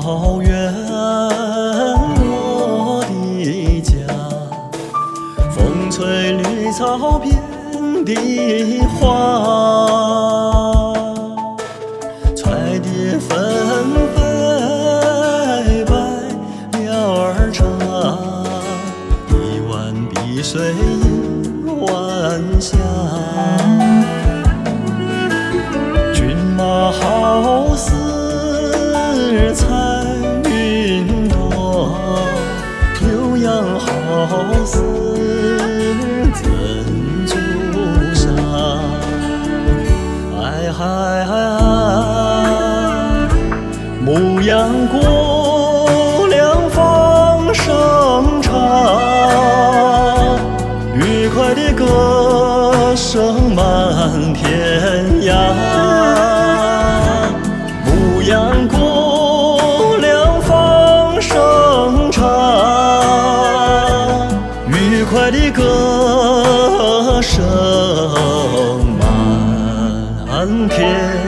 草原，我的家。风吹绿草遍地花，彩蝶纷飞百鸟儿唱，一湾碧水映晚霞。好似珍珠沙。哎嗨哎嗨，牧羊姑的歌声满天。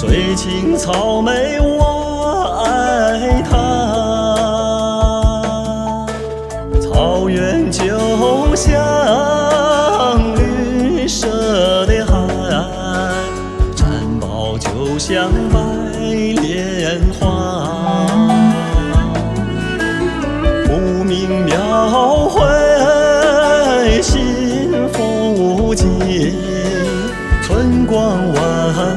水青草美，我爱它。草原就像绿色的海，毡包就像白莲花。不明描绘幸福景，春光万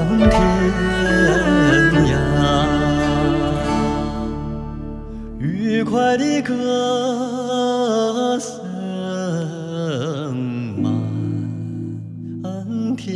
天涯。愉快的歌声满天